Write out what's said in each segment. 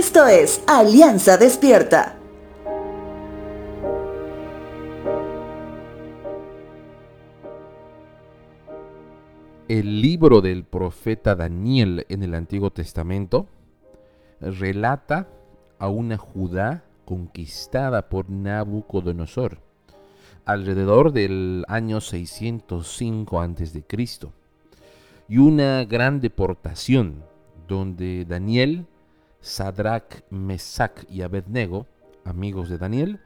Esto es Alianza Despierta. El libro del profeta Daniel en el Antiguo Testamento relata a una Judá conquistada por Nabucodonosor alrededor del año 605 a.C. y una gran deportación donde Daniel, Sadrach, Mesach y Abednego, amigos de Daniel,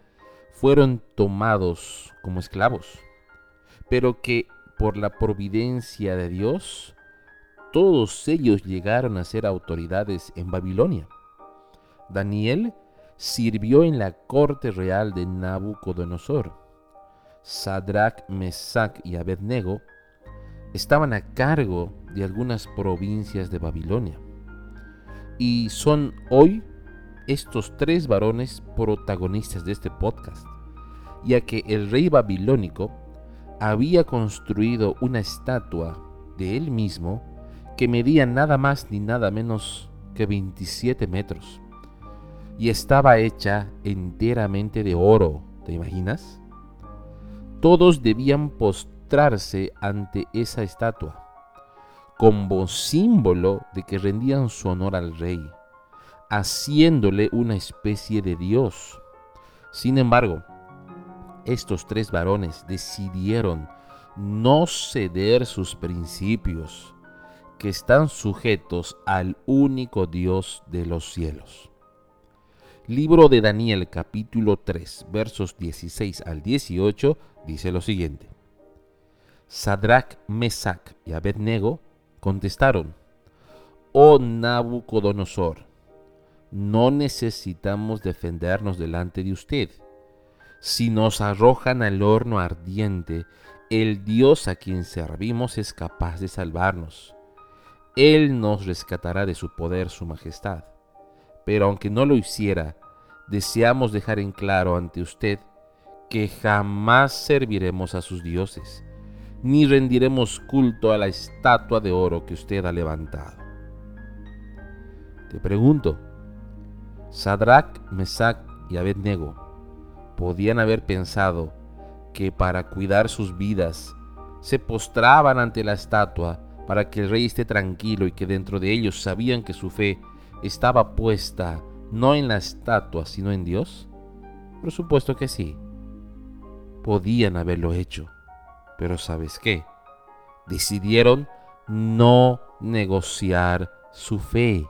fueron tomados como esclavos, pero que por la providencia de Dios, todos ellos llegaron a ser autoridades en Babilonia. Daniel sirvió en la corte real de Nabucodonosor. Sadrach, Mesach y Abednego estaban a cargo de algunas provincias de Babilonia. Y son hoy estos tres varones protagonistas de este podcast, ya que el rey babilónico había construido una estatua de él mismo que medía nada más ni nada menos que 27 metros y estaba hecha enteramente de oro, ¿te imaginas? Todos debían postrarse ante esa estatua como símbolo de que rendían su honor al rey, haciéndole una especie de dios. Sin embargo, estos tres varones decidieron no ceder sus principios, que están sujetos al único Dios de los cielos. Libro de Daniel capítulo 3 versos 16 al 18 dice lo siguiente. Sadrach, Mesach y Abednego contestaron, Oh Nabucodonosor, no necesitamos defendernos delante de usted. Si nos arrojan al horno ardiente, el Dios a quien servimos es capaz de salvarnos. Él nos rescatará de su poder, su majestad. Pero aunque no lo hiciera, deseamos dejar en claro ante usted que jamás serviremos a sus dioses ni rendiremos culto a la estatua de oro que usted ha levantado. Te pregunto, Sadrach, Mesach y Abednego podían haber pensado que para cuidar sus vidas se postraban ante la estatua para que el rey esté tranquilo y que dentro de ellos sabían que su fe estaba puesta no en la estatua sino en Dios? Por supuesto que sí. Podían haberlo hecho. Pero ¿sabes qué? Decidieron no negociar su fe.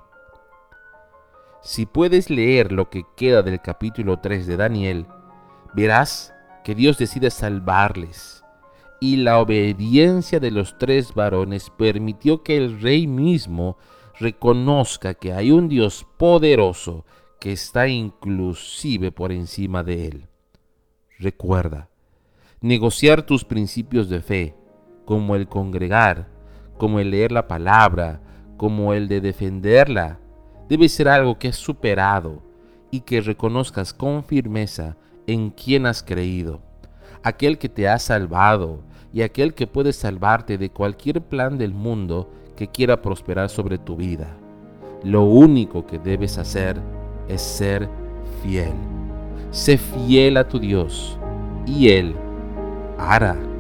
Si puedes leer lo que queda del capítulo 3 de Daniel, verás que Dios decide salvarles. Y la obediencia de los tres varones permitió que el rey mismo reconozca que hay un Dios poderoso que está inclusive por encima de él. Recuerda, negociar tus principios de fe, como el congregar, como el leer la palabra, como el de defenderla, debe ser algo que has superado y que reconozcas con firmeza en quien has creído, aquel que te ha salvado y aquel que puede salvarte de cualquier plan del mundo que quiera prosperar sobre tu vida. Lo único que debes hacer es ser fiel. Sé fiel a tu Dios y Él Ara.